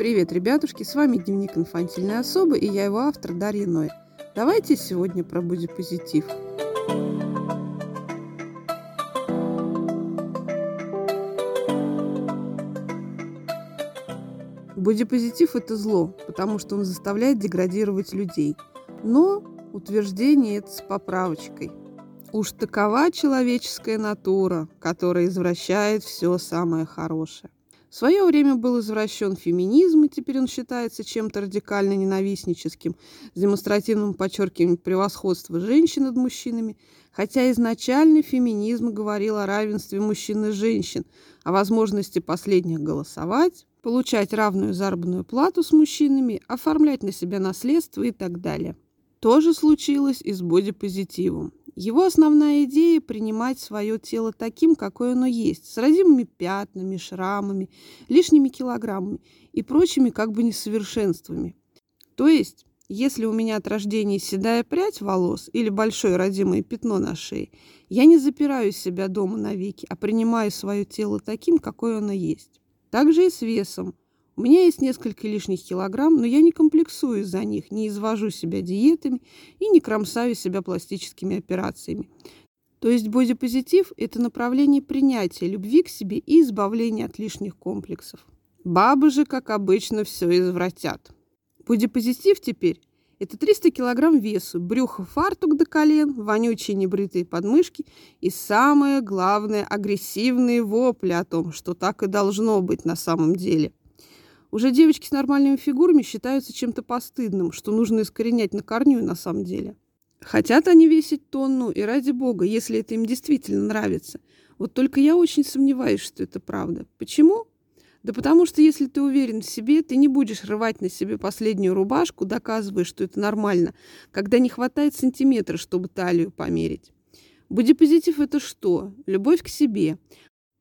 Привет, ребятушки, с вами Дневник инфантильной особы и я его автор Дарья Ной. Давайте сегодня про бодипозитив. Бодипозитив – это зло, потому что он заставляет деградировать людей. Но утверждение это с поправочкой. Уж такова человеческая натура, которая извращает все самое хорошее. В свое время был извращен феминизм, и теперь он считается чем-то радикально ненавистническим, с демонстративным подчеркиванием превосходства женщин над мужчинами, хотя изначально феминизм говорил о равенстве мужчин и женщин, о возможности последних голосовать, получать равную заработную плату с мужчинами, оформлять на себя наследство и так далее. То же случилось и с бодипозитивом. Его основная идея – принимать свое тело таким, какое оно есть, с родимыми пятнами, шрамами, лишними килограммами и прочими как бы несовершенствами. То есть, если у меня от рождения седая прядь волос или большое родимое пятно на шее, я не запираю себя дома навеки, а принимаю свое тело таким, какое оно есть. Так же и с весом. У меня есть несколько лишних килограмм, но я не комплексую за них, не извожу себя диетами и не кромсаю себя пластическими операциями. То есть бодипозитив – это направление принятия любви к себе и избавления от лишних комплексов. Бабы же, как обычно, все извратят. Бодипозитив теперь – это 300 килограмм весу, брюхо, фартук до колен, вонючие небритые подмышки и, самое главное, агрессивные вопли о том, что так и должно быть на самом деле – уже девочки с нормальными фигурами считаются чем-то постыдным, что нужно искоренять на корню на самом деле. Хотят они весить тонну, и ради бога, если это им действительно нравится. Вот только я очень сомневаюсь, что это правда. Почему? Да потому что если ты уверен в себе, ты не будешь рвать на себе последнюю рубашку, доказывая, что это нормально, когда не хватает сантиметра, чтобы талию померить. Бодипозитив – это что? Любовь к себе.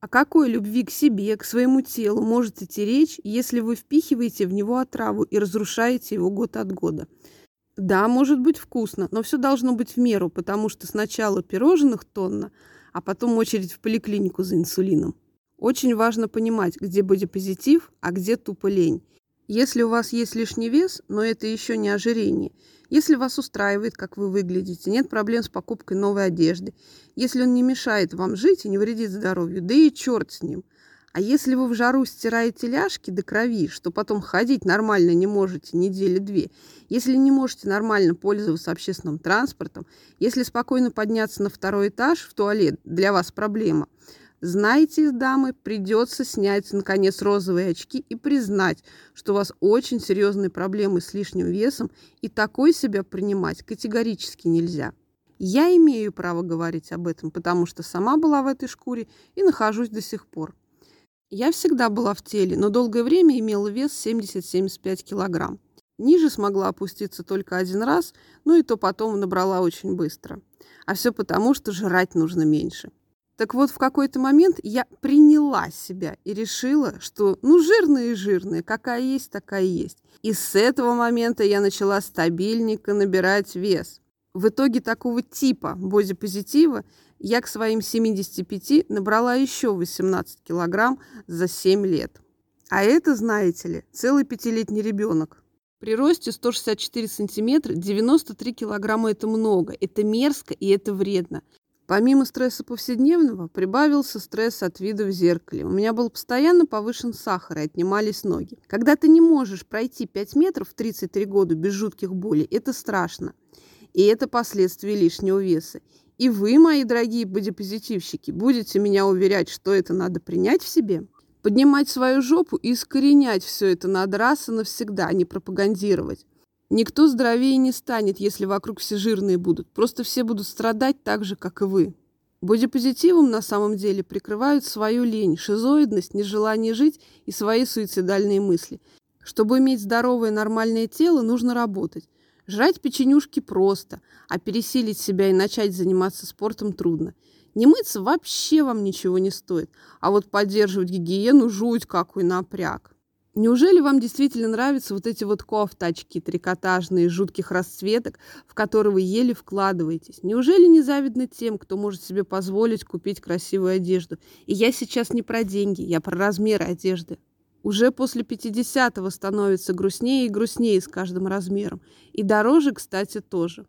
О какой любви к себе, к своему телу может идти речь, если вы впихиваете в него отраву и разрушаете его год от года? Да, может быть вкусно, но все должно быть в меру, потому что сначала пирожных тонна, а потом очередь в поликлинику за инсулином. Очень важно понимать, где бодипозитив, а где тупо лень. Если у вас есть лишний вес, но это еще не ожирение – если вас устраивает, как вы выглядите, нет проблем с покупкой новой одежды, если он не мешает вам жить и не вредит здоровью, да и черт с ним. А если вы в жару стираете ляжки до крови, что потом ходить нормально не можете недели две, если не можете нормально пользоваться общественным транспортом, если спокойно подняться на второй этаж в туалет, для вас проблема – Знаете, дамы, придется снять, наконец, розовые очки и признать, что у вас очень серьезные проблемы с лишним весом, и такой себя принимать категорически нельзя. Я имею право говорить об этом, потому что сама была в этой шкуре и нахожусь до сих пор. Я всегда была в теле, но долгое время имела вес 70-75 килограмм. Ниже смогла опуститься только один раз, ну и то потом набрала очень быстро. А все потому, что жрать нужно меньше. Так вот, в какой-то момент я приняла себя и решила, что ну жирная и жирная, какая есть, такая есть. И с этого момента я начала стабильненько набирать вес. В итоге такого типа бодипозитива я к своим 75 набрала еще 18 килограмм за 7 лет. А это, знаете ли, целый пятилетний ребенок. При росте 164 сантиметра 93 килограмма – это много, это мерзко и это вредно. Помимо стресса повседневного, прибавился стресс от вида в зеркале. У меня был постоянно повышен сахар и отнимались ноги. Когда ты не можешь пройти 5 метров в 33 года без жутких болей, это страшно. И это последствия лишнего веса. И вы, мои дорогие бодипозитивщики, будете меня уверять, что это надо принять в себе? Поднимать свою жопу и искоренять все это надо раз и навсегда, а не пропагандировать. Никто здоровее не станет, если вокруг все жирные будут. Просто все будут страдать так же, как и вы. Бодипозитивом на самом деле прикрывают свою лень, шизоидность, нежелание жить и свои суицидальные мысли. Чтобы иметь здоровое нормальное тело, нужно работать. Жрать печенюшки просто, а пересилить себя и начать заниматься спортом трудно. Не мыться вообще вам ничего не стоит, а вот поддерживать гигиену жуть какой напряг. Неужели вам действительно нравятся вот эти вот кофточки трикотажные, жутких расцветок, в которые вы еле вкладываетесь? Неужели не завидно тем, кто может себе позволить купить красивую одежду? И я сейчас не про деньги, я про размеры одежды. Уже после 50-го становится грустнее и грустнее с каждым размером. И дороже, кстати, тоже.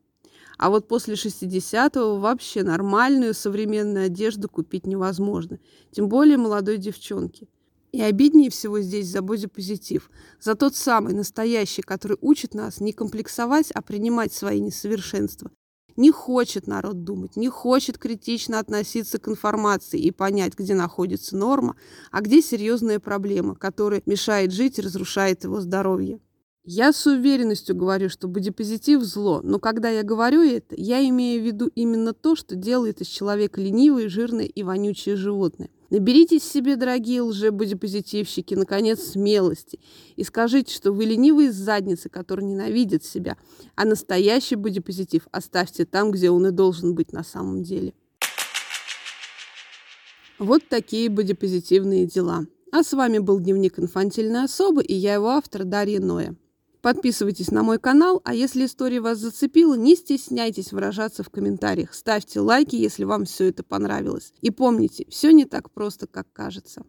А вот после 60-го вообще нормальную современную одежду купить невозможно. Тем более молодой девчонке. И обиднее всего здесь за бодипозитив. За тот самый настоящий, который учит нас не комплексовать, а принимать свои несовершенства. Не хочет народ думать, не хочет критично относиться к информации и понять, где находится норма, а где серьезная проблема, которая мешает жить и разрушает его здоровье. Я с уверенностью говорю, что бодипозитив – зло, но когда я говорю это, я имею в виду именно то, что делает из человека ленивое, жирное и вонючее животное. Наберитесь себе, дорогие лже-бодипозитивщики, наконец, смелости и скажите, что вы ленивые задницы, которые ненавидят себя, а настоящий бодипозитив оставьте там, где он и должен быть на самом деле. Вот такие бодипозитивные дела. А с вами был Дневник инфантильной особы и я его автор Дарья Ноя. Подписывайтесь на мой канал, а если история вас зацепила, не стесняйтесь выражаться в комментариях. Ставьте лайки, если вам все это понравилось. И помните, все не так просто, как кажется.